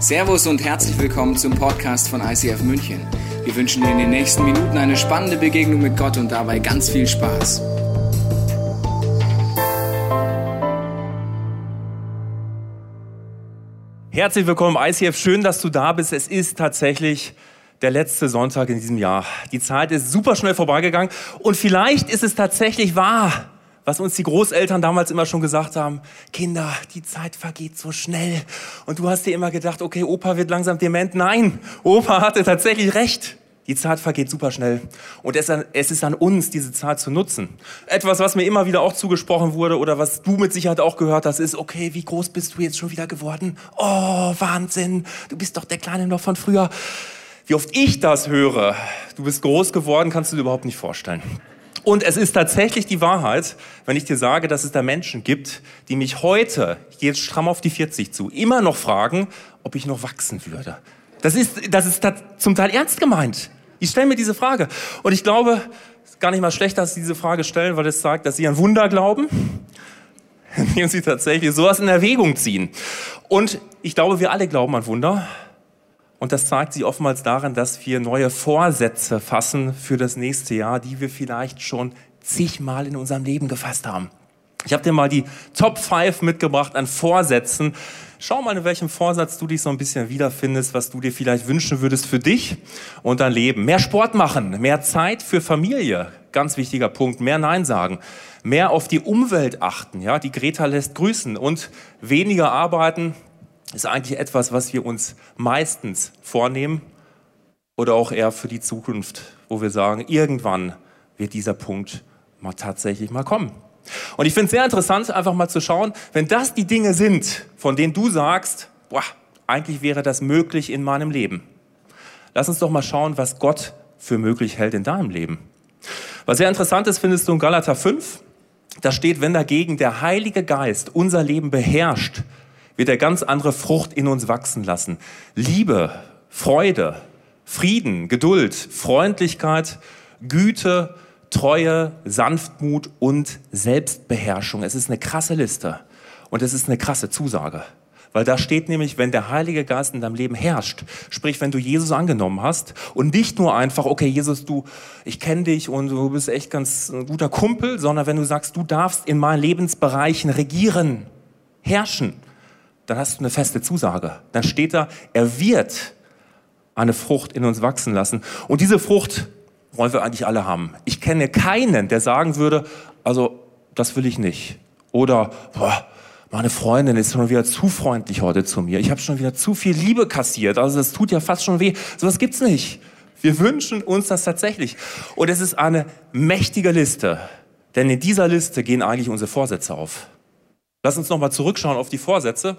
Servus und herzlich willkommen zum Podcast von ICF München. Wir wünschen dir in den nächsten Minuten eine spannende Begegnung mit Gott und dabei ganz viel Spaß. Herzlich willkommen, ICF. Schön, dass du da bist. Es ist tatsächlich der letzte Sonntag in diesem Jahr. Die Zeit ist super schnell vorbeigegangen und vielleicht ist es tatsächlich wahr was uns die Großeltern damals immer schon gesagt haben, Kinder, die Zeit vergeht so schnell. Und du hast dir immer gedacht, okay, Opa wird langsam dement. Nein, Opa hatte tatsächlich recht. Die Zeit vergeht super schnell. Und es ist an uns, diese Zeit zu nutzen. Etwas, was mir immer wieder auch zugesprochen wurde oder was du mit Sicherheit auch gehört hast, ist, okay, wie groß bist du jetzt schon wieder geworden? Oh, Wahnsinn. Du bist doch der Kleine noch von früher. Wie oft ich das höre, du bist groß geworden, kannst du dir überhaupt nicht vorstellen. Und es ist tatsächlich die Wahrheit, wenn ich dir sage, dass es da Menschen gibt, die mich heute, ich gehe jetzt stramm auf die 40 zu, immer noch fragen, ob ich noch wachsen würde. Das ist, das ist zum Teil ernst gemeint. Ich stelle mir diese Frage. Und ich glaube, es ist gar nicht mal schlecht, dass sie diese Frage stellen, weil es sagt, dass sie an Wunder glauben, indem sie tatsächlich sowas in Erwägung ziehen. Und ich glaube, wir alle glauben an Wunder. Und das zeigt sich oftmals darin, dass wir neue Vorsätze fassen für das nächste Jahr, die wir vielleicht schon zigmal in unserem Leben gefasst haben. Ich habe dir mal die Top 5 mitgebracht an Vorsätzen. Schau mal, in welchem Vorsatz du dich so ein bisschen wiederfindest, was du dir vielleicht wünschen würdest für dich und dein Leben. Mehr Sport machen, mehr Zeit für Familie, ganz wichtiger Punkt. Mehr Nein sagen, mehr auf die Umwelt achten. Ja, die Greta lässt grüßen und weniger arbeiten, ist eigentlich etwas, was wir uns meistens vornehmen oder auch eher für die Zukunft, wo wir sagen, irgendwann wird dieser Punkt mal tatsächlich mal kommen. Und ich finde es sehr interessant, einfach mal zu schauen, wenn das die Dinge sind, von denen du sagst, boah, eigentlich wäre das möglich in meinem Leben. Lass uns doch mal schauen, was Gott für möglich hält in deinem Leben. Was sehr interessant ist, findest du in Galater 5. Da steht, wenn dagegen der Heilige Geist unser Leben beherrscht, wird er ganz andere Frucht in uns wachsen lassen. Liebe, Freude, Frieden, Geduld, Freundlichkeit, Güte, Treue, Sanftmut und Selbstbeherrschung. Es ist eine krasse Liste und es ist eine krasse Zusage. Weil da steht nämlich, wenn der Heilige Geist in deinem Leben herrscht, sprich, wenn du Jesus angenommen hast und nicht nur einfach, okay, Jesus, du, ich kenne dich und du bist echt ganz ein guter Kumpel, sondern wenn du sagst, du darfst in meinen Lebensbereichen regieren, herrschen, dann hast du eine feste Zusage. Dann steht da, er wird eine Frucht in uns wachsen lassen. Und diese Frucht wollen wir eigentlich alle haben. Ich kenne keinen, der sagen würde, also das will ich nicht. Oder, boah, meine Freundin ist schon wieder zu freundlich heute zu mir. Ich habe schon wieder zu viel Liebe kassiert. Also das tut ja fast schon weh. Sowas gibt's nicht. Wir wünschen uns das tatsächlich. Und es ist eine mächtige Liste. Denn in dieser Liste gehen eigentlich unsere Vorsätze auf. Lass uns nochmal zurückschauen auf die Vorsätze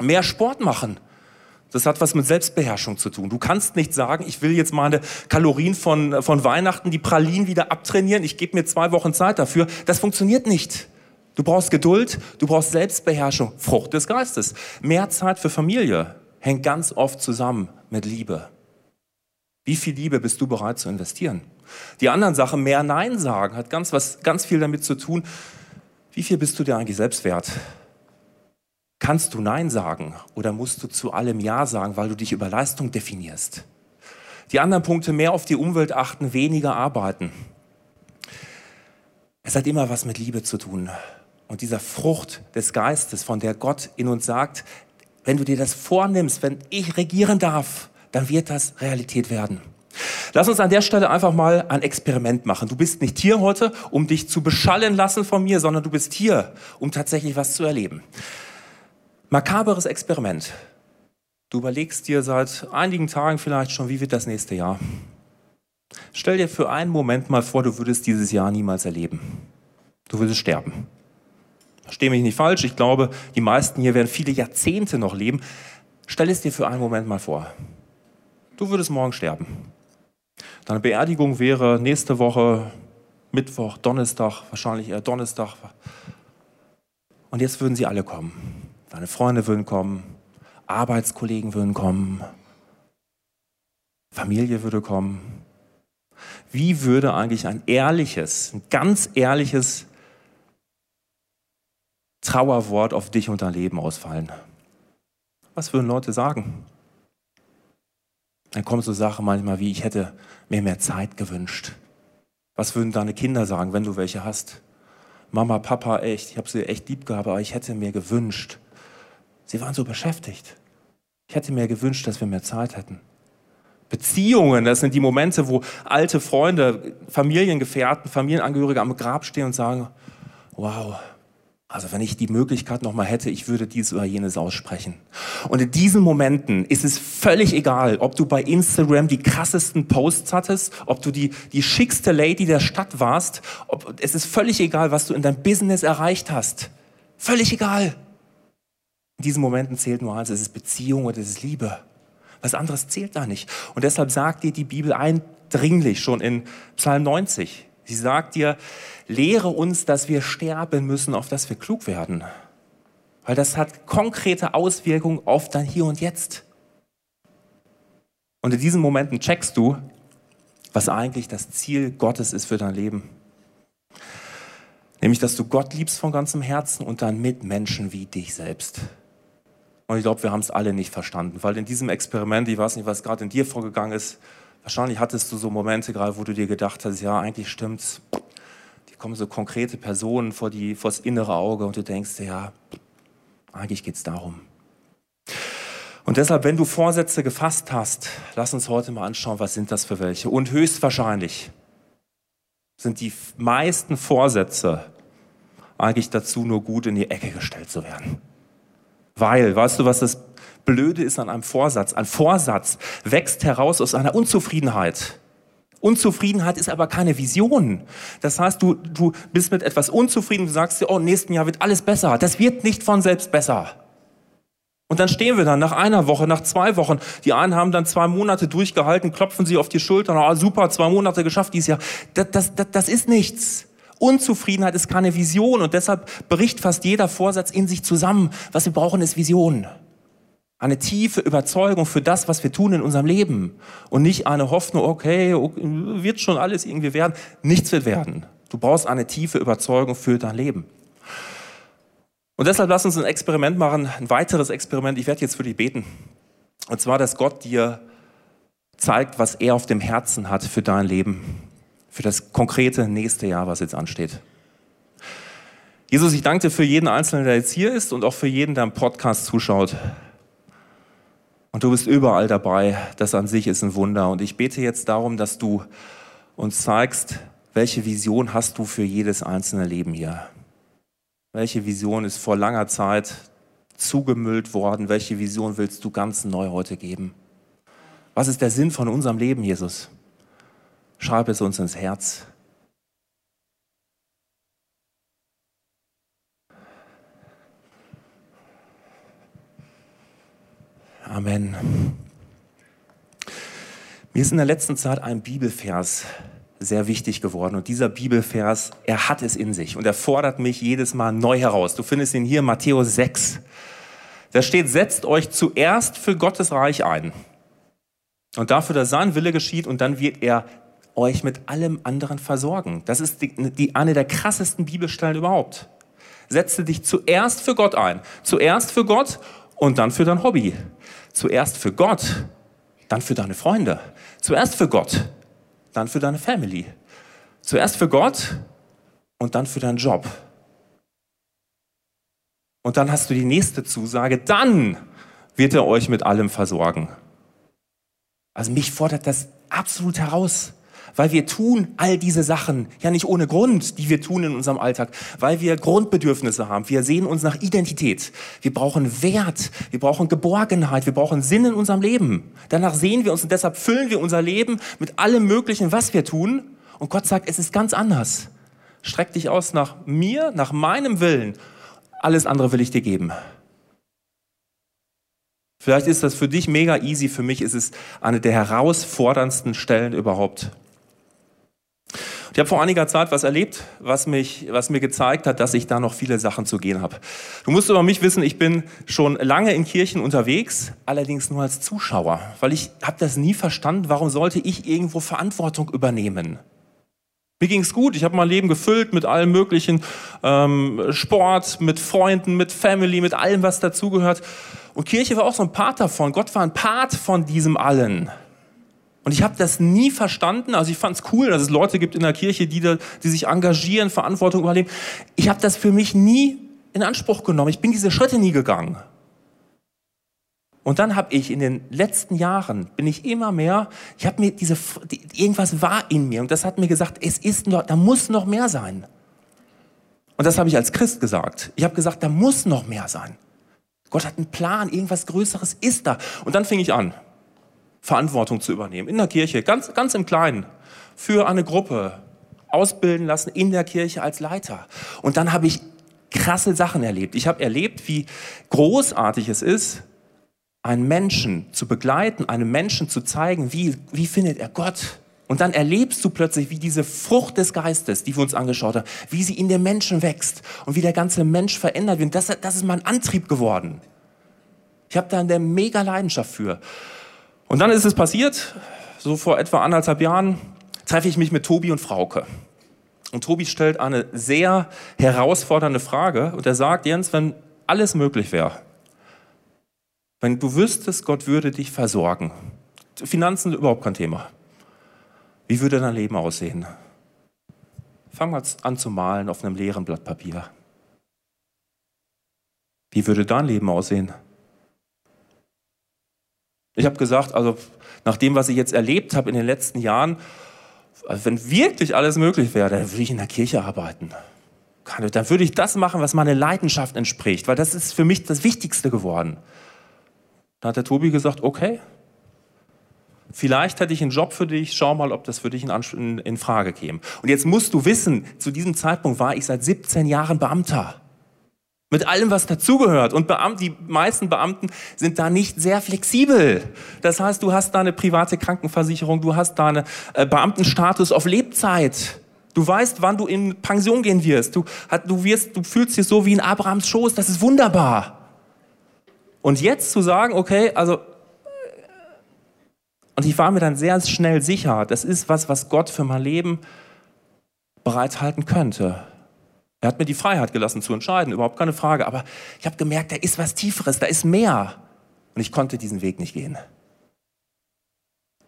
mehr Sport machen. Das hat was mit Selbstbeherrschung zu tun. Du kannst nicht sagen, ich will jetzt meine Kalorien von, von Weihnachten, die Pralinen wieder abtrainieren. Ich gebe mir zwei Wochen Zeit dafür. Das funktioniert nicht. Du brauchst Geduld, du brauchst Selbstbeherrschung, Frucht des Geistes. Mehr Zeit für Familie hängt ganz oft zusammen mit Liebe. Wie viel Liebe bist du bereit zu investieren? Die anderen Sachen, mehr Nein sagen, hat ganz, was, ganz viel damit zu tun. Wie viel bist du dir eigentlich selbst wert? Kannst du Nein sagen oder musst du zu allem Ja sagen, weil du dich über Leistung definierst? Die anderen Punkte, mehr auf die Umwelt achten, weniger arbeiten. Es hat immer was mit Liebe zu tun. Und dieser Frucht des Geistes, von der Gott in uns sagt, wenn du dir das vornimmst, wenn ich regieren darf, dann wird das Realität werden. Lass uns an der Stelle einfach mal ein Experiment machen. Du bist nicht hier heute, um dich zu beschallen lassen von mir, sondern du bist hier, um tatsächlich was zu erleben. Makaberes Experiment. Du überlegst dir seit einigen Tagen vielleicht schon, wie wird das nächste Jahr? Stell dir für einen Moment mal vor, du würdest dieses Jahr niemals erleben. Du würdest sterben. Versteh mich nicht falsch, ich glaube, die meisten hier werden viele Jahrzehnte noch leben. Stell es dir für einen Moment mal vor. Du würdest morgen sterben. Deine Beerdigung wäre nächste Woche Mittwoch, Donnerstag, wahrscheinlich eher Donnerstag. Und jetzt würden sie alle kommen. Deine Freunde würden kommen, Arbeitskollegen würden kommen, Familie würde kommen. Wie würde eigentlich ein ehrliches, ein ganz ehrliches Trauerwort auf dich und dein Leben ausfallen? Was würden Leute sagen? Dann kommen so Sachen manchmal wie, ich hätte mir mehr Zeit gewünscht. Was würden deine Kinder sagen, wenn du welche hast? Mama, Papa, echt, ich habe sie echt lieb gehabt, aber ich hätte mir gewünscht. Sie waren so beschäftigt. Ich hätte mir gewünscht, dass wir mehr Zeit hätten. Beziehungen, das sind die Momente, wo alte Freunde, Familiengefährten, Familienangehörige am Grab stehen und sagen, wow, also wenn ich die Möglichkeit nochmal hätte, ich würde dies oder jenes aussprechen. Und in diesen Momenten ist es völlig egal, ob du bei Instagram die krassesten Posts hattest, ob du die, die schickste Lady der Stadt warst. Ob, es ist völlig egal, was du in deinem Business erreicht hast. Völlig egal. In diesen Momenten zählt nur eins, es ist Beziehung oder es ist Liebe. Was anderes zählt da nicht. Und deshalb sagt dir die Bibel eindringlich schon in Psalm 90, Sie sagt dir, lehre uns, dass wir sterben müssen, auf dass wir klug werden. Weil das hat konkrete Auswirkungen auf dein Hier und Jetzt. Und in diesen Momenten checkst du, was eigentlich das Ziel Gottes ist für dein Leben. Nämlich, dass du Gott liebst von ganzem Herzen und dann Mitmenschen wie dich selbst. Und ich glaube, wir haben es alle nicht verstanden, weil in diesem Experiment, ich weiß nicht, was gerade in dir vorgegangen ist, Wahrscheinlich hattest du so Momente gerade, wo du dir gedacht hast, ja, eigentlich stimmt's. Die kommen so konkrete Personen vor, die, vor das innere Auge und du denkst, ja, eigentlich geht's darum. Und deshalb, wenn du Vorsätze gefasst hast, lass uns heute mal anschauen, was sind das für welche. Und höchstwahrscheinlich sind die meisten Vorsätze eigentlich dazu nur gut in die Ecke gestellt zu werden. Weil, weißt du, was das Blöde ist an einem Vorsatz. Ein Vorsatz wächst heraus aus einer Unzufriedenheit. Unzufriedenheit ist aber keine Vision. Das heißt, du, du bist mit etwas unzufrieden, du sagst dir, oh, nächsten Jahr wird alles besser. Das wird nicht von selbst besser. Und dann stehen wir dann nach einer Woche, nach zwei Wochen. Die einen haben dann zwei Monate durchgehalten, klopfen sie auf die Schulter, ah, super, zwei Monate geschafft dieses Jahr. Das, das, das, das ist nichts. Unzufriedenheit ist keine Vision und deshalb bricht fast jeder Vorsatz in sich zusammen. Was wir brauchen, ist Vision. Eine tiefe Überzeugung für das, was wir tun in unserem Leben. Und nicht eine Hoffnung, okay, wird schon alles irgendwie werden. Nichts wird werden. Du brauchst eine tiefe Überzeugung für dein Leben. Und deshalb lass uns ein Experiment machen, ein weiteres Experiment. Ich werde jetzt für dich beten. Und zwar, dass Gott dir zeigt, was er auf dem Herzen hat für dein Leben, für das konkrete nächste Jahr, was jetzt ansteht. Jesus, ich danke dir für jeden Einzelnen, der jetzt hier ist und auch für jeden, der im Podcast zuschaut. Und du bist überall dabei. Das an sich ist ein Wunder. Und ich bete jetzt darum, dass du uns zeigst, welche Vision hast du für jedes einzelne Leben hier? Welche Vision ist vor langer Zeit zugemüllt worden? Welche Vision willst du ganz neu heute geben? Was ist der Sinn von unserem Leben, Jesus? Schreib es uns ins Herz. Amen. Mir ist in der letzten Zeit ein Bibelvers sehr wichtig geworden. Und dieser Bibelvers, er hat es in sich und er fordert mich jedes Mal neu heraus. Du findest ihn hier Matthäus 6. Da steht, setzt euch zuerst für Gottes Reich ein. Und dafür, dass sein Wille geschieht und dann wird er euch mit allem anderen versorgen. Das ist die, die, eine der krassesten Bibelstellen überhaupt. Setze dich zuerst für Gott ein. Zuerst für Gott und dann für dein Hobby. Zuerst für Gott, dann für deine Freunde. Zuerst für Gott, dann für deine Family. Zuerst für Gott und dann für deinen Job. Und dann hast du die nächste Zusage, dann wird er euch mit allem versorgen. Also mich fordert das absolut heraus. Weil wir tun all diese Sachen ja nicht ohne Grund, die wir tun in unserem Alltag, weil wir Grundbedürfnisse haben. Wir sehen uns nach Identität. Wir brauchen Wert. Wir brauchen Geborgenheit. Wir brauchen Sinn in unserem Leben. Danach sehen wir uns und deshalb füllen wir unser Leben mit allem Möglichen, was wir tun. Und Gott sagt, es ist ganz anders. Streck dich aus nach mir, nach meinem Willen. Alles andere will ich dir geben. Vielleicht ist das für dich mega easy, für mich ist es eine der herausforderndsten Stellen überhaupt. Ich habe vor einiger Zeit was erlebt, was, mich, was mir gezeigt hat, dass ich da noch viele Sachen zu gehen habe. Du musst über mich wissen, ich bin schon lange in Kirchen unterwegs, allerdings nur als Zuschauer, weil ich habe das nie verstanden, warum sollte ich irgendwo Verantwortung übernehmen? Mir ging's gut, ich habe mein Leben gefüllt mit allem möglichen, ähm, Sport, mit Freunden, mit Family, mit allem, was dazugehört. Und Kirche war auch so ein Part davon. Gott war ein Part von diesem allen. Und ich habe das nie verstanden. Also ich fand es cool, dass es Leute gibt in der Kirche, die, da, die sich engagieren, Verantwortung übernehmen. Ich habe das für mich nie in Anspruch genommen. Ich bin diese Schritte nie gegangen. Und dann habe ich in den letzten Jahren, bin ich immer mehr, ich habe mir diese, die, irgendwas war in mir und das hat mir gesagt, es ist noch, da muss noch mehr sein. Und das habe ich als Christ gesagt. Ich habe gesagt, da muss noch mehr sein. Gott hat einen Plan, irgendwas Größeres ist da. Und dann fing ich an, Verantwortung zu übernehmen in der Kirche, ganz, ganz im Kleinen, für eine Gruppe ausbilden lassen in der Kirche als Leiter. Und dann habe ich krasse Sachen erlebt. Ich habe erlebt, wie großartig es ist, einen Menschen zu begleiten, einem Menschen zu zeigen, wie, wie findet er Gott. Und dann erlebst du plötzlich, wie diese Frucht des Geistes, die wir uns angeschaut haben, wie sie in dem Menschen wächst und wie der ganze Mensch verändert wird. Das, das ist mein Antrieb geworden. Ich habe da eine mega Leidenschaft für. Und dann ist es passiert, so vor etwa anderthalb Jahren, treffe ich mich mit Tobi und Frauke. Und Tobi stellt eine sehr herausfordernde Frage und er sagt, Jens, wenn alles möglich wäre, wenn du wüsstest, Gott würde dich versorgen. Finanzen überhaupt kein Thema. Wie würde dein Leben aussehen? Fang mal an zu malen auf einem leeren Blatt Papier. Wie würde dein Leben aussehen? Ich habe gesagt, also nach dem, was ich jetzt erlebt habe in den letzten Jahren, wenn wirklich alles möglich wäre, dann würde ich in der Kirche arbeiten. Dann würde ich das machen, was meiner Leidenschaft entspricht, weil das ist für mich das Wichtigste geworden. Da hat der Tobi gesagt, okay, vielleicht hätte ich einen Job für dich, schau mal, ob das für dich in, in, Frage käme. Und jetzt musst du wissen, zu diesem Zeitpunkt war ich seit 17 Jahren Beamter. Mit allem, was dazugehört. Und Beamt, die meisten Beamten sind da nicht sehr flexibel. Das heißt, du hast da eine private Krankenversicherung, du hast da einen äh, Beamtenstatus auf Lebzeit. Du weißt, wann du in Pension gehen wirst. Du, du, wirst, du fühlst dich so wie in Abrahams Schoß. Das ist wunderbar. Und jetzt zu sagen, okay, also, und ich war mir dann sehr schnell sicher, das ist was, was Gott für mein Leben bereithalten könnte. Er hat mir die Freiheit gelassen zu entscheiden, überhaupt keine Frage. Aber ich habe gemerkt, da ist was Tieferes, da ist mehr. Und ich konnte diesen Weg nicht gehen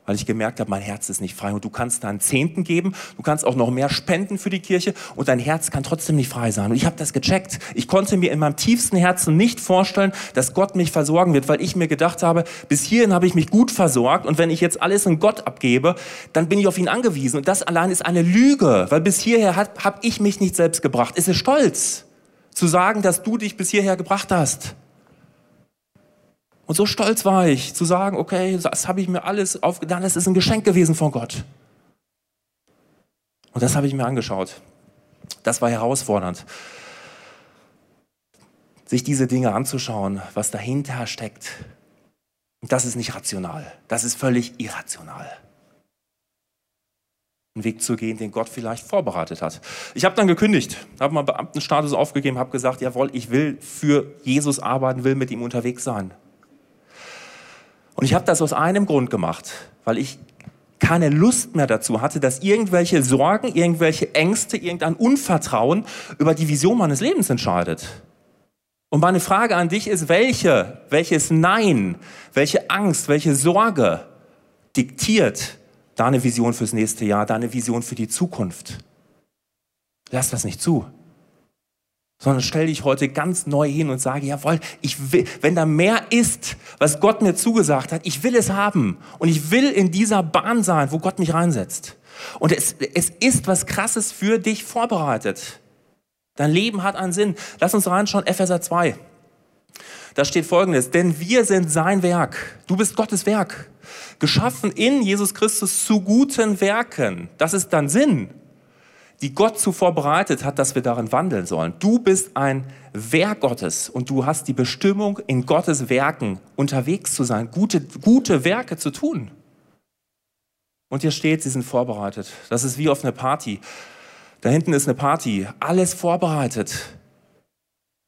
weil ich gemerkt habe, mein Herz ist nicht frei. Und du kannst da einen Zehnten geben, du kannst auch noch mehr spenden für die Kirche und dein Herz kann trotzdem nicht frei sein. Und ich habe das gecheckt. Ich konnte mir in meinem tiefsten Herzen nicht vorstellen, dass Gott mich versorgen wird, weil ich mir gedacht habe, bis hierhin habe ich mich gut versorgt und wenn ich jetzt alles in Gott abgebe, dann bin ich auf ihn angewiesen. Und das allein ist eine Lüge, weil bis hierher habe hab ich mich nicht selbst gebracht. Es ist stolz zu sagen, dass du dich bis hierher gebracht hast. Und so stolz war ich, zu sagen, okay, das habe ich mir alles aufgetan, es ist ein Geschenk gewesen von Gott. Und das habe ich mir angeschaut. Das war herausfordernd, sich diese Dinge anzuschauen, was dahinter steckt. Und das ist nicht rational, das ist völlig irrational. Einen Weg zu gehen, den Gott vielleicht vorbereitet hat. Ich habe dann gekündigt, habe mal Beamtenstatus aufgegeben, habe gesagt, jawohl, ich will für Jesus arbeiten, will mit ihm unterwegs sein. Und ich habe das aus einem Grund gemacht, weil ich keine Lust mehr dazu hatte, dass irgendwelche Sorgen, irgendwelche Ängste, irgendein Unvertrauen über die Vision meines Lebens entscheidet. Und meine Frage an dich ist, welche, welches Nein, welche Angst, welche Sorge diktiert deine Vision fürs nächste Jahr, deine Vision für die Zukunft? Lass das nicht zu sondern stell dich heute ganz neu hin und sage, jawohl, ich will, wenn da mehr ist, was Gott mir zugesagt hat, ich will es haben und ich will in dieser Bahn sein, wo Gott mich reinsetzt. Und es, es ist was Krasses für dich vorbereitet. Dein Leben hat einen Sinn. Lass uns reinschauen, Epheser 2. Da steht folgendes, denn wir sind sein Werk. Du bist Gottes Werk. Geschaffen in Jesus Christus zu guten Werken. Das ist dein Sinn die Gott zuvor bereitet hat, dass wir darin wandeln sollen. Du bist ein Werk Gottes und du hast die Bestimmung, in Gottes Werken unterwegs zu sein, gute, gute Werke zu tun. Und hier steht, sie sind vorbereitet. Das ist wie auf einer Party. Da hinten ist eine Party, alles vorbereitet.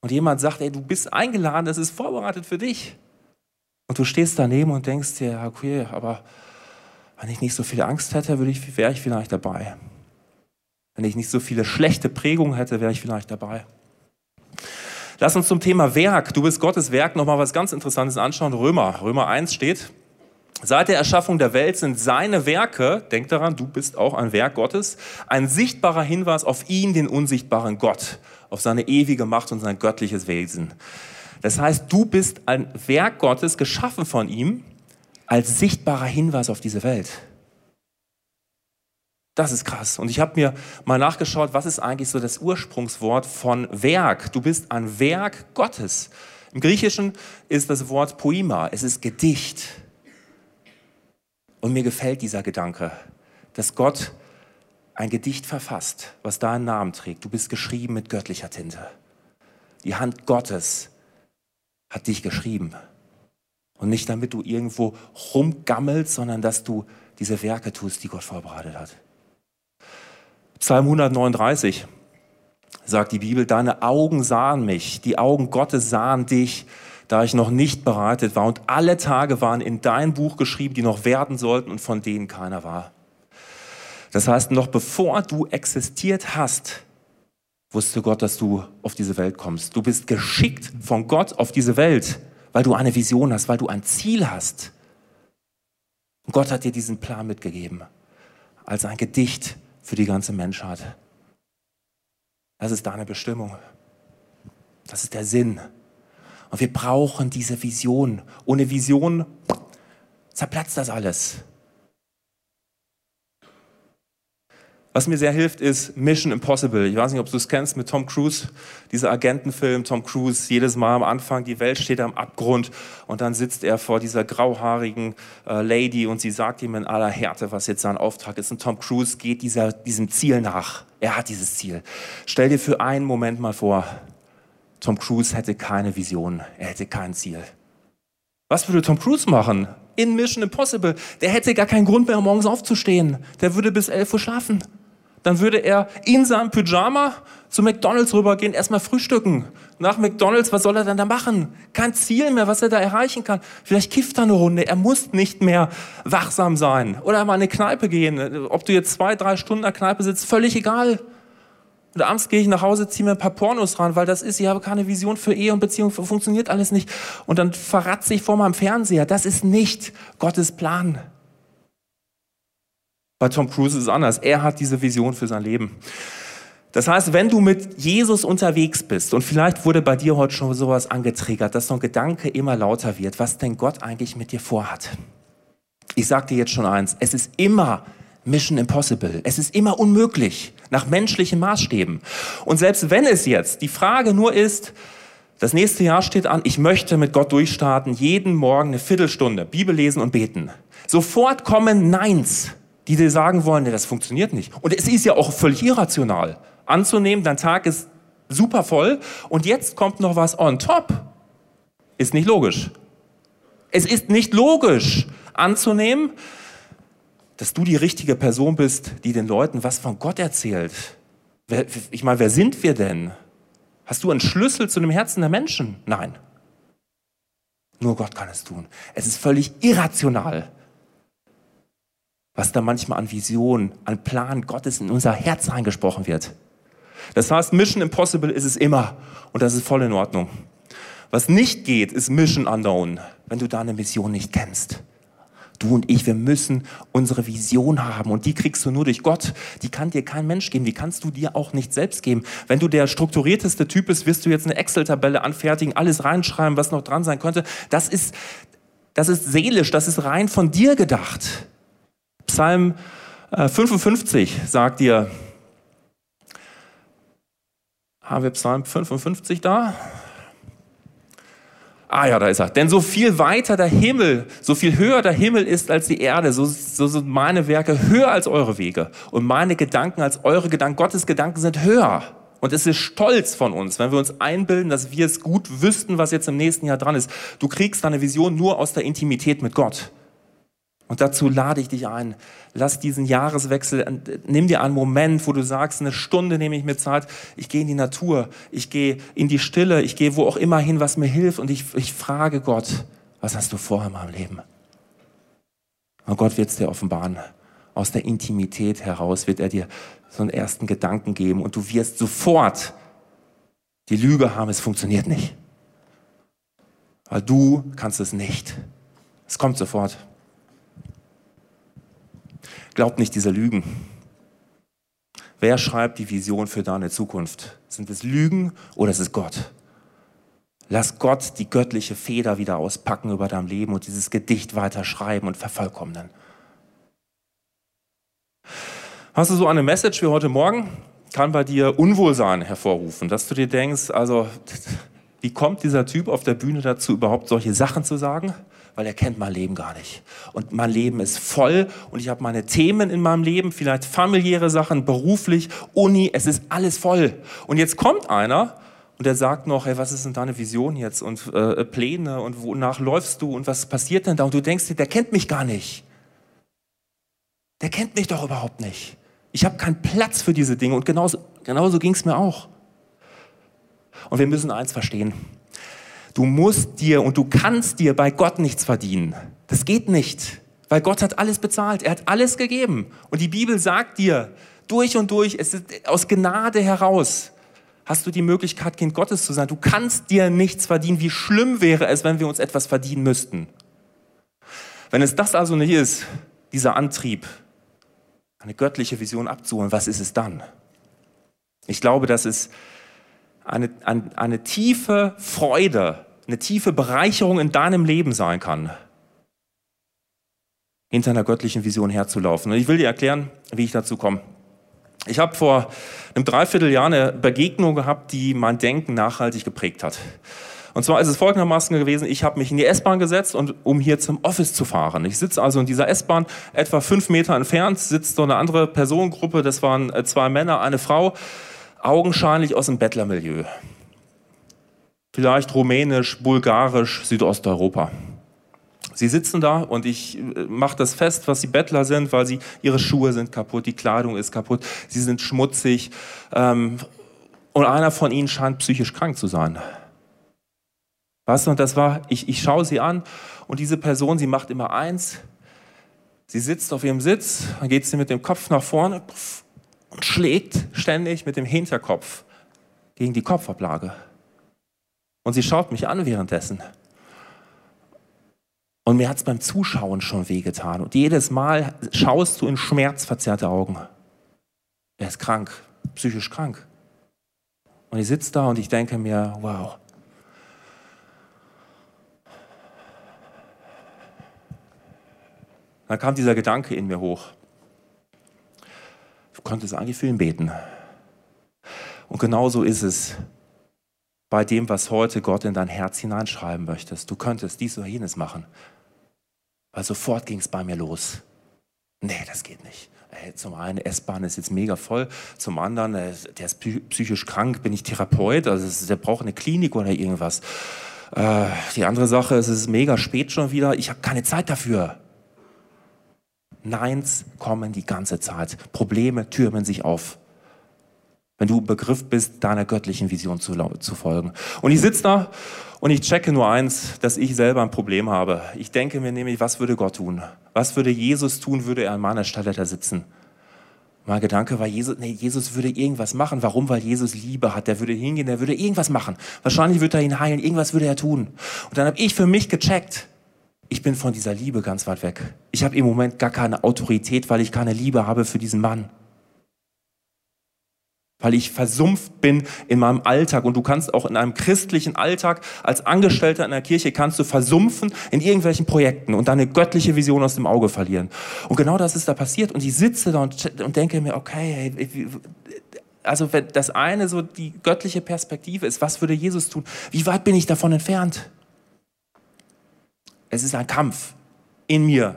Und jemand sagt, ey, du bist eingeladen, es ist vorbereitet für dich. Und du stehst daneben und denkst dir, okay, aber wenn ich nicht so viel Angst hätte, wäre ich vielleicht dabei. Wenn ich nicht so viele schlechte Prägungen hätte, wäre ich vielleicht dabei. Lass uns zum Thema Werk, du bist Gottes Werk, nochmal was ganz Interessantes anschauen. Römer, Römer 1 steht, Seit der Erschaffung der Welt sind seine Werke, denk daran, du bist auch ein Werk Gottes, ein sichtbarer Hinweis auf ihn, den unsichtbaren Gott, auf seine ewige Macht und sein göttliches Wesen. Das heißt, du bist ein Werk Gottes, geschaffen von ihm, als sichtbarer Hinweis auf diese Welt. Das ist krass. Und ich habe mir mal nachgeschaut, was ist eigentlich so das Ursprungswort von Werk? Du bist ein Werk Gottes. Im Griechischen ist das Wort Poima, es ist Gedicht. Und mir gefällt dieser Gedanke, dass Gott ein Gedicht verfasst, was da einen Namen trägt. Du bist geschrieben mit göttlicher Tinte. Die Hand Gottes hat dich geschrieben. Und nicht damit du irgendwo rumgammelst, sondern dass du diese Werke tust, die Gott vorbereitet hat. Psalm 139 sagt die Bibel, deine Augen sahen mich, die Augen Gottes sahen dich da ich noch nicht bereitet war. Und alle Tage waren in dein Buch geschrieben, die noch werden sollten und von denen keiner war. Das heißt, noch bevor du existiert hast, wusste Gott, dass du auf diese Welt kommst. Du bist geschickt von Gott auf diese Welt, weil du eine Vision hast, weil du ein Ziel hast. Und Gott hat dir diesen Plan mitgegeben, als ein Gedicht für die ganze Menschheit. Das ist deine Bestimmung. Das ist der Sinn und wir brauchen diese Vision. Ohne Vision zerplatzt das alles. Was mir sehr hilft, ist Mission Impossible. Ich weiß nicht, ob du es kennst mit Tom Cruise, dieser Agentenfilm. Tom Cruise, jedes Mal am Anfang, die Welt steht am Abgrund und dann sitzt er vor dieser grauhaarigen äh, Lady und sie sagt ihm in aller Härte, was jetzt sein Auftrag ist. Und Tom Cruise geht dieser, diesem Ziel nach. Er hat dieses Ziel. Stell dir für einen Moment mal vor, Tom Cruise hätte keine Vision, er hätte kein Ziel. Was würde Tom Cruise machen? In Mission Impossible. Der hätte gar keinen Grund mehr, morgens aufzustehen. Der würde bis 11 Uhr schlafen. Dann würde er in seinem Pyjama zu McDonalds rübergehen, erstmal frühstücken. Nach McDonalds, was soll er dann da machen? Kein Ziel mehr, was er da erreichen kann. Vielleicht kifft er eine Runde. Er muss nicht mehr wachsam sein. Oder mal in eine Kneipe gehen. Ob du jetzt zwei, drei Stunden in der Kneipe sitzt, völlig egal. Und abends gehe ich nach Hause, ziehe mir ein paar Pornos ran, weil das ist, ich habe keine Vision für Ehe und Beziehung, funktioniert alles nicht. Und dann verratze ich vor meinem Fernseher. Das ist nicht Gottes Plan. Bei Tom Cruise ist es anders. Er hat diese Vision für sein Leben. Das heißt, wenn du mit Jesus unterwegs bist und vielleicht wurde bei dir heute schon sowas angetriggert, dass so ein Gedanke immer lauter wird, was denn Gott eigentlich mit dir vorhat. Ich sage dir jetzt schon eins, es ist immer Mission Impossible. Es ist immer unmöglich nach menschlichen Maßstäben. Und selbst wenn es jetzt die Frage nur ist, das nächste Jahr steht an, ich möchte mit Gott durchstarten, jeden Morgen eine Viertelstunde Bibel lesen und beten. Sofort kommen Neins, die dir sagen wollen, nee, das funktioniert nicht. Und es ist ja auch völlig irrational anzunehmen, dein Tag ist super voll und jetzt kommt noch was on top. Ist nicht logisch. Es ist nicht logisch anzunehmen, dass du die richtige Person bist, die den Leuten was von Gott erzählt. Ich meine, wer sind wir denn? Hast du einen Schlüssel zu dem Herzen der Menschen? Nein. Nur Gott kann es tun. Es ist völlig irrational, was da manchmal an Vision, an Plan Gottes in unser Herz eingesprochen wird. Das heißt, Mission Impossible ist es immer und das ist voll in Ordnung. Was nicht geht, ist Mission Unknown, wenn du deine Mission nicht kennst. Du und ich, wir müssen unsere Vision haben und die kriegst du nur durch Gott. Die kann dir kein Mensch geben, die kannst du dir auch nicht selbst geben. Wenn du der strukturierteste Typ bist, wirst du jetzt eine Excel-Tabelle anfertigen, alles reinschreiben, was noch dran sein könnte. Das ist, das ist seelisch, das ist rein von dir gedacht. Psalm 55 äh, sagt dir, haben wir Psalm 55 da? Ah ja, da ist er. Denn so viel weiter der Himmel, so viel höher der Himmel ist als die Erde, so, so sind meine Werke höher als eure Wege und meine Gedanken als eure Gedanken. Gottes Gedanken sind höher. Und es ist stolz von uns, wenn wir uns einbilden, dass wir es gut wüssten, was jetzt im nächsten Jahr dran ist. Du kriegst deine Vision nur aus der Intimität mit Gott. Und dazu lade ich dich ein. Lass diesen Jahreswechsel, nimm dir einen Moment, wo du sagst, eine Stunde nehme ich mir Zeit, ich gehe in die Natur, ich gehe in die Stille, ich gehe wo auch immer hin, was mir hilft und ich, ich frage Gott, was hast du vor in meinem Leben? Und Gott wird es dir offenbaren. Aus der Intimität heraus wird er dir so einen ersten Gedanken geben und du wirst sofort die Lüge haben, es funktioniert nicht. Weil du kannst es nicht. Es kommt sofort. Glaubt nicht dieser Lügen. Wer schreibt die Vision für deine Zukunft? Sind es Lügen oder ist es Gott? Lass Gott die göttliche Feder wieder auspacken über dein Leben und dieses Gedicht weiter schreiben und vervollkommnen. Hast du so eine Message wie heute Morgen? Kann bei dir Unwohlsein hervorrufen, dass du dir denkst, also wie kommt dieser Typ auf der Bühne dazu, überhaupt solche Sachen zu sagen? Weil er kennt mein Leben gar nicht. Und mein Leben ist voll und ich habe meine Themen in meinem Leben, vielleicht familiäre Sachen, beruflich, Uni, es ist alles voll. Und jetzt kommt einer und er sagt noch, hey, was ist denn deine Vision jetzt und äh, Pläne und wonach läufst du und was passiert denn da? Und du denkst dir, der kennt mich gar nicht. Der kennt mich doch überhaupt nicht. Ich habe keinen Platz für diese Dinge und genauso, genauso ging es mir auch. Und wir müssen eins verstehen. Du musst dir und du kannst dir bei Gott nichts verdienen. Das geht nicht, weil Gott hat alles bezahlt. Er hat alles gegeben. Und die Bibel sagt dir durch und durch, es ist aus Gnade heraus hast du die Möglichkeit, Kind Gottes zu sein. Du kannst dir nichts verdienen. Wie schlimm wäre es, wenn wir uns etwas verdienen müssten? Wenn es das also nicht ist, dieser Antrieb, eine göttliche Vision abzuholen, was ist es dann? Ich glaube, dass es eine, eine, eine tiefe Freude, eine tiefe Bereicherung in deinem Leben sein kann, hinter einer göttlichen Vision herzulaufen. Und ich will dir erklären, wie ich dazu komme. Ich habe vor einem Dreivierteljahr eine Begegnung gehabt, die mein Denken nachhaltig geprägt hat. Und zwar ist es folgendermaßen gewesen, ich habe mich in die S-Bahn gesetzt, und, um hier zum Office zu fahren. Ich sitze also in dieser S-Bahn, etwa fünf Meter entfernt sitzt so eine andere Personengruppe, das waren äh, zwei Männer, eine Frau, augenscheinlich aus dem Bettlermilieu. Vielleicht rumänisch, bulgarisch, Südosteuropa. Sie sitzen da und ich äh, mache das fest, was sie Bettler sind, weil sie ihre Schuhe sind kaputt, die Kleidung ist kaputt, sie sind schmutzig ähm, und einer von ihnen scheint psychisch krank zu sein. Weißt du, und das war, ich, ich schaue sie an und diese Person, sie macht immer eins, sie sitzt auf ihrem Sitz, dann geht sie mit dem Kopf nach vorne und schlägt ständig mit dem Hinterkopf gegen die Kopfablage. Und sie schaut mich an währenddessen. Und mir hat es beim Zuschauen schon wehgetan. Und jedes Mal schaust du in schmerzverzerrte Augen. Er ist krank, psychisch krank. Und ich sitze da und ich denke mir, wow. Dann kam dieser Gedanke in mir hoch. Du könntest eigentlich für ihn beten. Und genau so ist es bei dem, was heute Gott in dein Herz hineinschreiben möchtest. Du könntest dies oder jenes machen. Weil sofort ging es bei mir los. Nee, das geht nicht. Zum einen, S-Bahn ist jetzt mega voll. Zum anderen, äh, der ist psychisch krank, bin ich Therapeut, also der braucht eine Klinik oder irgendwas. Äh, die andere Sache ist, es ist mega spät schon wieder. Ich habe keine Zeit dafür. Neins kommen die ganze Zeit. Probleme türmen sich auf wenn du im Begriff bist, deiner göttlichen Vision zu, zu folgen. Und ich sitze da und ich checke nur eins, dass ich selber ein Problem habe. Ich denke mir nämlich, was würde Gott tun? Was würde Jesus tun, würde er an meiner Stelle da sitzen? Mein Gedanke war, Jesus, nee, Jesus würde irgendwas machen. Warum? Weil Jesus Liebe hat. Der würde hingehen, der würde irgendwas machen. Wahrscheinlich würde er ihn heilen, irgendwas würde er tun. Und dann habe ich für mich gecheckt, ich bin von dieser Liebe ganz weit weg. Ich habe im Moment gar keine Autorität, weil ich keine Liebe habe für diesen Mann weil ich versumpft bin in meinem Alltag. Und du kannst auch in einem christlichen Alltag als Angestellter in der Kirche kannst du versumpfen in irgendwelchen Projekten und deine göttliche Vision aus dem Auge verlieren. Und genau das ist da passiert. Und ich sitze da und, und denke mir, okay, also wenn das eine so die göttliche Perspektive ist, was würde Jesus tun? Wie weit bin ich davon entfernt? Es ist ein Kampf in mir.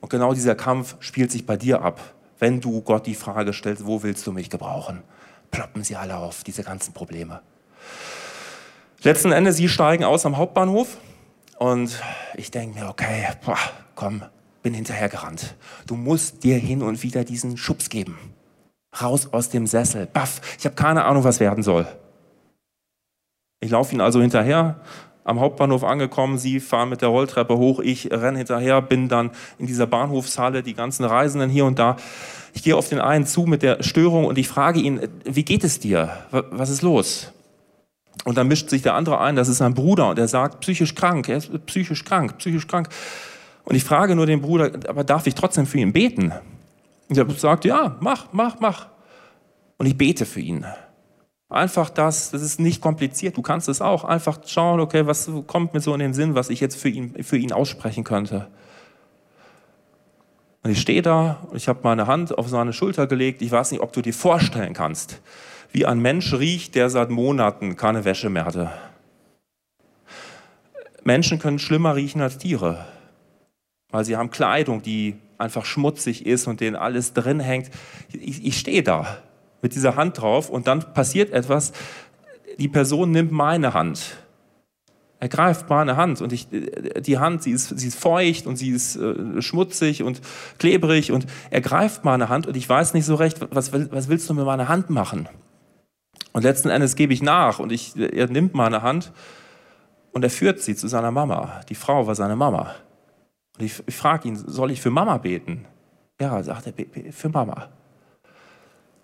Und genau dieser Kampf spielt sich bei dir ab wenn du Gott die Frage stellst, wo willst du mich gebrauchen, ploppen sie alle auf, diese ganzen Probleme. Letzten Endes, sie steigen aus am Hauptbahnhof und ich denke mir, okay, boah, komm, bin hinterhergerannt. Du musst dir hin und wieder diesen Schubs geben. Raus aus dem Sessel, baff, ich habe keine Ahnung, was werden soll. Ich laufe ihn also hinterher, am Hauptbahnhof angekommen, sie fahren mit der Rolltreppe hoch, ich renne hinterher, bin dann in dieser Bahnhofshalle, die ganzen Reisenden hier und da. Ich gehe auf den einen zu mit der Störung und ich frage ihn, wie geht es dir? Was ist los? Und dann mischt sich der andere ein, das ist sein Bruder, und er sagt, psychisch krank, er ist psychisch krank, psychisch krank. Und ich frage nur den Bruder, aber darf ich trotzdem für ihn beten? Und er sagt, ja, mach, mach, mach. Und ich bete für ihn. Einfach das, das ist nicht kompliziert. Du kannst es auch. Einfach schauen, okay, was kommt mir so in den Sinn, was ich jetzt für ihn, für ihn aussprechen könnte. Und ich stehe da ich habe meine Hand auf seine Schulter gelegt. Ich weiß nicht, ob du dir vorstellen kannst, wie ein Mensch riecht, der seit Monaten keine Wäsche mehr hatte. Menschen können schlimmer riechen als Tiere, weil sie haben Kleidung, die einfach schmutzig ist und denen alles drin hängt. Ich, ich stehe da mit dieser Hand drauf und dann passiert etwas. Die Person nimmt meine Hand. Er greift meine Hand und ich, die Hand, sie ist, sie ist feucht und sie ist äh, schmutzig und klebrig und er greift meine Hand und ich weiß nicht so recht, was, was willst du mit meiner Hand machen? Und letzten Endes gebe ich nach und ich, er nimmt meine Hand und er führt sie zu seiner Mama. Die Frau war seine Mama. Und ich, ich frage ihn, soll ich für Mama beten? Ja, sagt er, für Mama.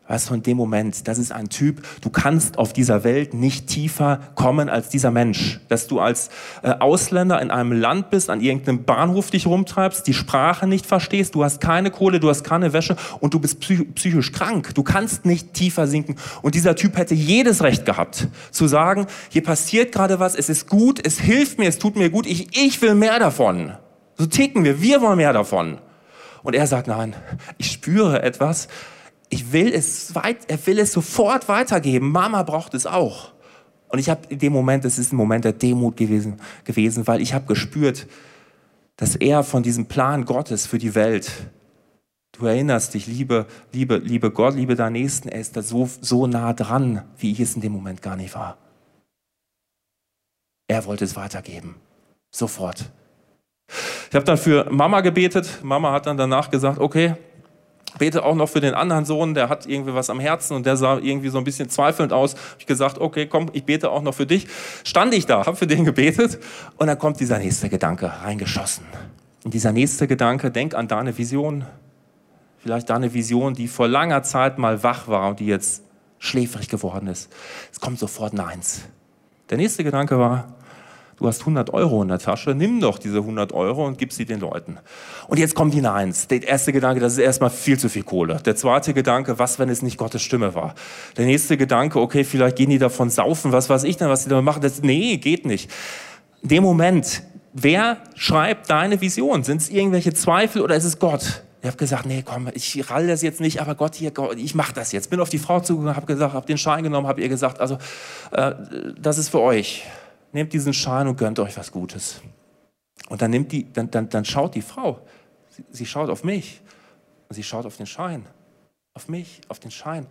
Du, in dem Moment, das ist ein Typ, du kannst auf dieser Welt nicht tiefer kommen als dieser Mensch. Dass du als äh, Ausländer in einem Land bist, an irgendeinem Bahnhof dich rumtreibst, die Sprache nicht verstehst, du hast keine Kohle, du hast keine Wäsche und du bist psychisch krank. Du kannst nicht tiefer sinken. Und dieser Typ hätte jedes Recht gehabt, zu sagen, hier passiert gerade was, es ist gut, es hilft mir, es tut mir gut, ich, ich will mehr davon. So ticken wir, wir wollen mehr davon. Und er sagt, nein, ich spüre etwas, ich will es weit, er will es sofort weitergeben. Mama braucht es auch. Und ich habe in dem Moment, das ist ein Moment der Demut gewesen, gewesen weil ich habe gespürt, dass er von diesem Plan Gottes für die Welt, du erinnerst dich, liebe, liebe, liebe Gott, liebe deinen Nächsten, er ist da so, so nah dran, wie ich es in dem Moment gar nicht war. Er wollte es weitergeben. Sofort. Ich habe dann für Mama gebetet. Mama hat dann danach gesagt, okay, bete auch noch für den anderen Sohn, der hat irgendwie was am Herzen und der sah irgendwie so ein bisschen zweifelnd aus. Hab ich gesagt, okay, komm, ich bete auch noch für dich. Stand ich da, habe für den gebetet und dann kommt dieser nächste Gedanke reingeschossen. Und dieser nächste Gedanke, denk an deine Vision. Vielleicht deine Vision, die vor langer Zeit mal wach war und die jetzt schläfrig geworden ist. Es kommt sofort ein Eins. Der nächste Gedanke war, du hast 100 Euro in der Tasche, nimm doch diese 100 Euro und gib sie den Leuten. Und jetzt kommt die Neins. Der erste Gedanke, das ist erstmal viel zu viel Kohle. Der zweite Gedanke, was, wenn es nicht Gottes Stimme war? Der nächste Gedanke, okay, vielleicht gehen die davon saufen, was weiß ich denn, was die da machen. Das, nee, geht nicht. In dem Moment, wer schreibt deine Vision? Sind es irgendwelche Zweifel oder ist es Gott? Ich habe gesagt, nee, komm, ich rall das jetzt nicht, aber Gott hier, ich mache das jetzt. Bin auf die Frau zugegangen, habe gesagt, habe den Schein genommen, habe ihr gesagt, also äh, das ist für euch nehmt diesen Schein und gönnt euch was Gutes. Und dann, nimmt die, dann, dann, dann schaut die Frau, sie, sie schaut auf mich und sie schaut auf den Schein, auf mich, auf den Schein.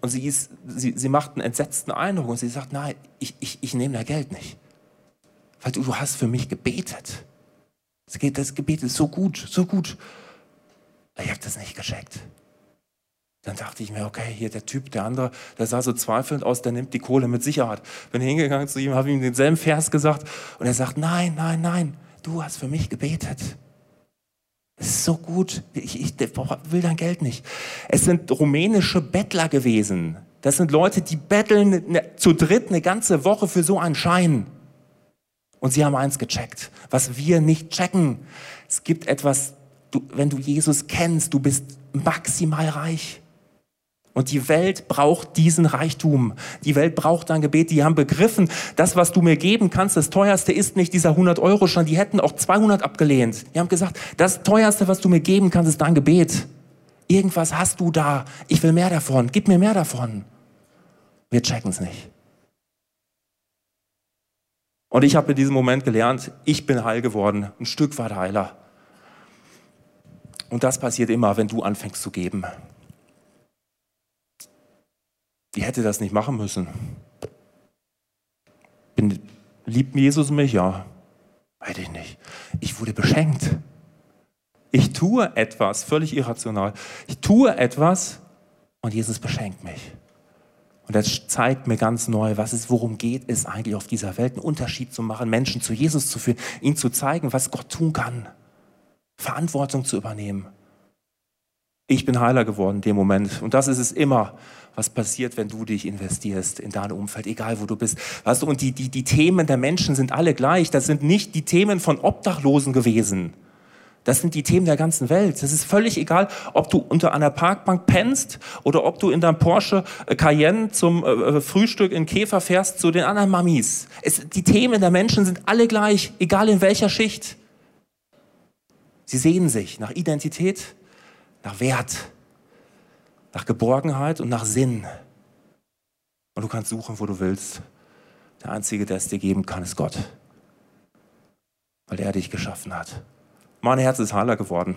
Und sie, ist, sie, sie macht einen entsetzten Eindruck und sie sagt, nein, ich, ich, ich nehme da Geld nicht. Weil du, du hast für mich gebetet. Das Gebet ist so gut, so gut. Ich habe das nicht gecheckt. Dann dachte ich mir, okay, hier der Typ, der andere, der sah so zweifelnd aus, der nimmt die Kohle mit Sicherheit. Bin hingegangen zu ihm, habe ihm denselben Vers gesagt und er sagt, nein, nein, nein, du hast für mich gebetet. Es ist so gut, ich, ich will dein Geld nicht. Es sind rumänische Bettler gewesen. Das sind Leute, die betteln ne, zu dritt eine ganze Woche für so einen Schein. Und sie haben eins gecheckt, was wir nicht checken. Es gibt etwas, du, wenn du Jesus kennst, du bist maximal reich. Und die Welt braucht diesen Reichtum. Die Welt braucht dein Gebet. Die haben begriffen, das, was du mir geben kannst, das teuerste ist nicht dieser 100-Euro-Schein. Die hätten auch 200 abgelehnt. Die haben gesagt, das teuerste, was du mir geben kannst, ist dein Gebet. Irgendwas hast du da. Ich will mehr davon. Gib mir mehr davon. Wir checken es nicht. Und ich habe in diesem Moment gelernt, ich bin heil geworden, ein Stück weit heiler. Und das passiert immer, wenn du anfängst zu geben. Die hätte das nicht machen müssen. Bin, liebt Jesus mich? Ja. Weiß ich nicht. Ich wurde beschenkt. Ich tue etwas, völlig irrational. Ich tue etwas und Jesus beschenkt mich. Und das zeigt mir ganz neu, was es, worum geht es eigentlich auf dieser Welt, einen Unterschied zu machen, Menschen zu Jesus zu führen, ihnen zu zeigen, was Gott tun kann, Verantwortung zu übernehmen Ich bin heiler geworden in dem Moment. Und das ist es immer, was passiert, wenn du dich investierst in dein Umfeld, egal wo du bist. Weißt du, und die, die, die Themen der Menschen sind alle gleich. Das sind nicht die Themen von Obdachlosen gewesen. Das sind die Themen der ganzen Welt. Das ist völlig egal, ob du unter einer Parkbank pennst oder ob du in deinem Porsche äh, Cayenne zum äh, äh, Frühstück in Käfer fährst zu den anderen Mamis. Es, die Themen der Menschen sind alle gleich, egal in welcher Schicht. Sie sehen sich nach Identität, nach Wert, nach Geborgenheit und nach Sinn. Und du kannst suchen, wo du willst. Der Einzige, der es dir geben kann, ist Gott. Weil er dich geschaffen hat. Mein Herz ist heiler geworden.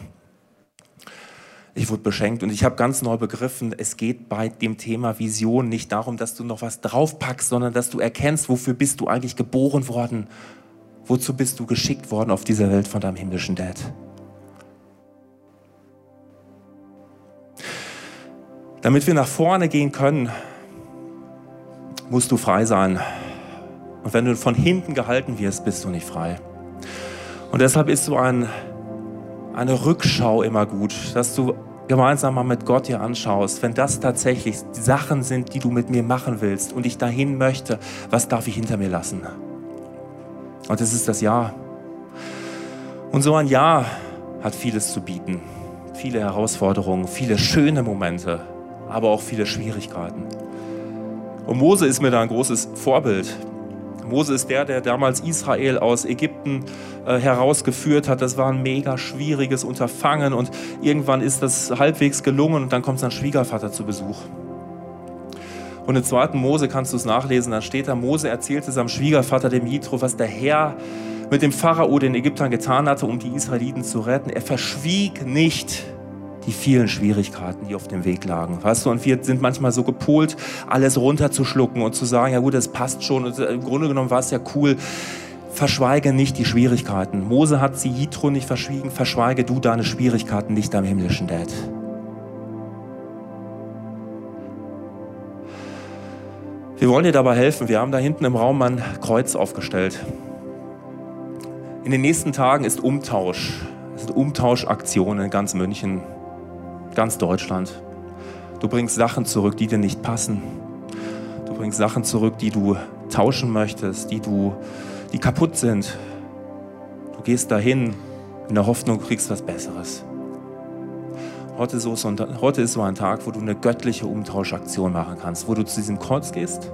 Ich wurde beschenkt und ich habe ganz neu begriffen, es geht bei dem Thema Vision nicht darum, dass du noch was draufpackst, sondern dass du erkennst, wofür bist du eigentlich geboren worden? Wozu bist du geschickt worden auf dieser Welt von deinem himmlischen Dad? Damit wir nach vorne gehen können, musst du frei sein. Und wenn du von hinten gehalten wirst, bist du nicht frei. Und deshalb ist so ein eine Rückschau immer gut, dass du gemeinsam mal mit Gott dir anschaust, wenn das tatsächlich Sachen sind, die du mit mir machen willst und ich dahin möchte, was darf ich hinter mir lassen? Und das ist das Ja. Und so ein Ja hat vieles zu bieten. Viele Herausforderungen, viele schöne Momente, aber auch viele Schwierigkeiten. Und Mose ist mir da ein großes Vorbild. Mose ist der, der damals Israel aus Ägypten äh, herausgeführt hat. Das war ein mega schwieriges Unterfangen und irgendwann ist das halbwegs gelungen und dann kommt sein Schwiegervater zu Besuch. Und im zweiten Mose kannst du es nachlesen, da steht da, Mose erzählte seinem Schwiegervater, dem Jitro, was der Herr mit dem Pharao, den Ägyptern getan hatte, um die Israeliten zu retten. Er verschwieg nicht die vielen Schwierigkeiten, die auf dem Weg lagen. Weißt du, und wir sind manchmal so gepolt, alles runterzuschlucken und zu sagen, ja gut, das passt schon. Und Im Grunde genommen war es ja cool. Verschweige nicht die Schwierigkeiten. Mose hat sie Jitro nicht verschwiegen. Verschweige du deine Schwierigkeiten nicht deinem himmlischen Dad. Wir wollen dir dabei helfen. Wir haben da hinten im Raum ein Kreuz aufgestellt. In den nächsten Tagen ist Umtausch. Es sind Umtauschaktionen in ganz München ganz Deutschland. Du bringst Sachen zurück, die dir nicht passen. Du bringst Sachen zurück, die du tauschen möchtest, die du, die kaputt sind. Du gehst dahin in der Hoffnung, du kriegst was Besseres. Heute so, heute ist so ein Tag, wo du eine göttliche Umtauschaktion machen kannst, wo du zu diesem Kreuz gehst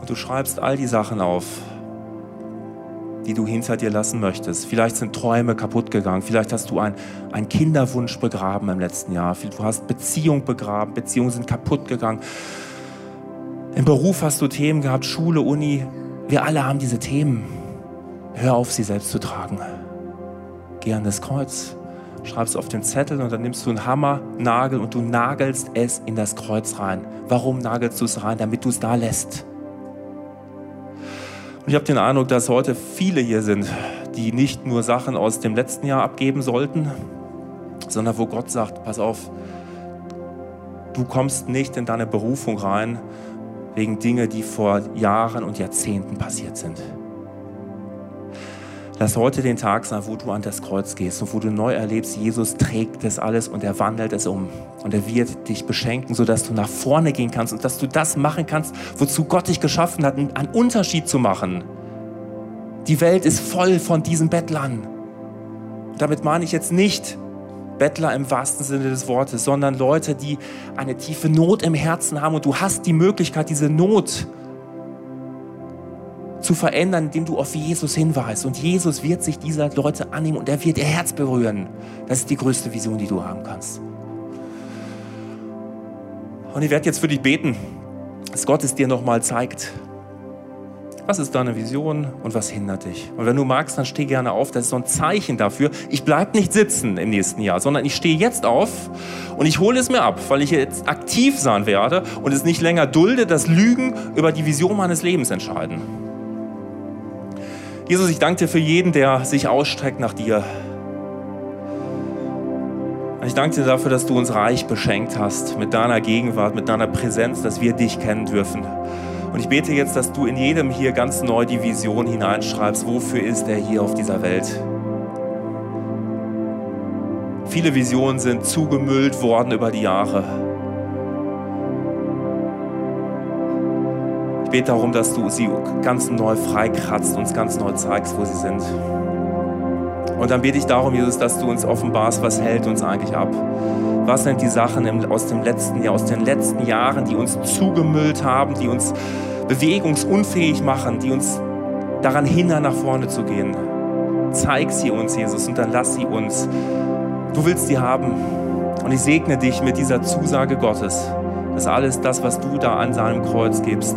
und du schreibst all die Sachen auf, die du hinter dir lassen möchtest. Vielleicht sind Träume kaputt gegangen. Vielleicht hast du einen Kinderwunsch begraben im letzten Jahr. Du hast Beziehungen begraben. Beziehungen sind kaputt gegangen. Im Beruf hast du Themen gehabt, Schule, Uni. Wir alle haben diese Themen. Hör auf, sie selbst zu tragen. Geh an das Kreuz, schreibst auf den Zettel und dann nimmst du einen Hammer, Nagel und du nagelst es in das Kreuz rein. Warum nagelst du es rein? Damit du es da lässt. Ich habe den Eindruck, dass heute viele hier sind, die nicht nur Sachen aus dem letzten Jahr abgeben sollten, sondern wo Gott sagt, pass auf, du kommst nicht in deine Berufung rein wegen Dinge, die vor Jahren und Jahrzehnten passiert sind. Lass heute den Tag sein, wo du an das Kreuz gehst und wo du neu erlebst, Jesus trägt das alles und er wandelt es um. Und er wird dich beschenken, sodass du nach vorne gehen kannst und dass du das machen kannst, wozu Gott dich geschaffen hat, einen Unterschied zu machen. Die Welt ist voll von diesen Bettlern. Damit meine ich jetzt nicht Bettler im wahrsten Sinne des Wortes, sondern Leute, die eine tiefe Not im Herzen haben und du hast die Möglichkeit, diese Not zu zu verändern, indem du auf Jesus hinweist. Und Jesus wird sich dieser Leute annehmen und er wird ihr Herz berühren. Das ist die größte Vision, die du haben kannst. Und ich werde jetzt für dich beten, dass Gott es dir nochmal zeigt. Was ist deine Vision und was hindert dich? Und wenn du magst, dann steh gerne auf. Das ist so ein Zeichen dafür. Ich bleibe nicht sitzen im nächsten Jahr, sondern ich stehe jetzt auf und ich hole es mir ab, weil ich jetzt aktiv sein werde und es nicht länger dulde, dass Lügen über die Vision meines Lebens entscheiden. Jesus, ich danke dir für jeden, der sich ausstreckt nach dir. Ich danke dir dafür, dass du uns reich beschenkt hast mit deiner Gegenwart, mit deiner Präsenz, dass wir dich kennen dürfen. Und ich bete jetzt, dass du in jedem hier ganz neu die Vision hineinschreibst, wofür ist er hier auf dieser Welt? Viele Visionen sind zugemüllt worden über die Jahre. Bete darum, dass du sie ganz neu freikratzt, uns ganz neu zeigst, wo sie sind. Und dann bete ich darum, Jesus, dass du uns offenbarst, was hält uns eigentlich ab. Was sind die Sachen aus dem letzten Jahr, aus den letzten Jahren, die uns zugemüllt haben, die uns bewegungsunfähig machen, die uns daran hindern, nach vorne zu gehen. Zeig sie uns, Jesus, und dann lass sie uns. Du willst sie haben. Und ich segne dich mit dieser Zusage Gottes, dass alles das, was du da an seinem Kreuz gibst,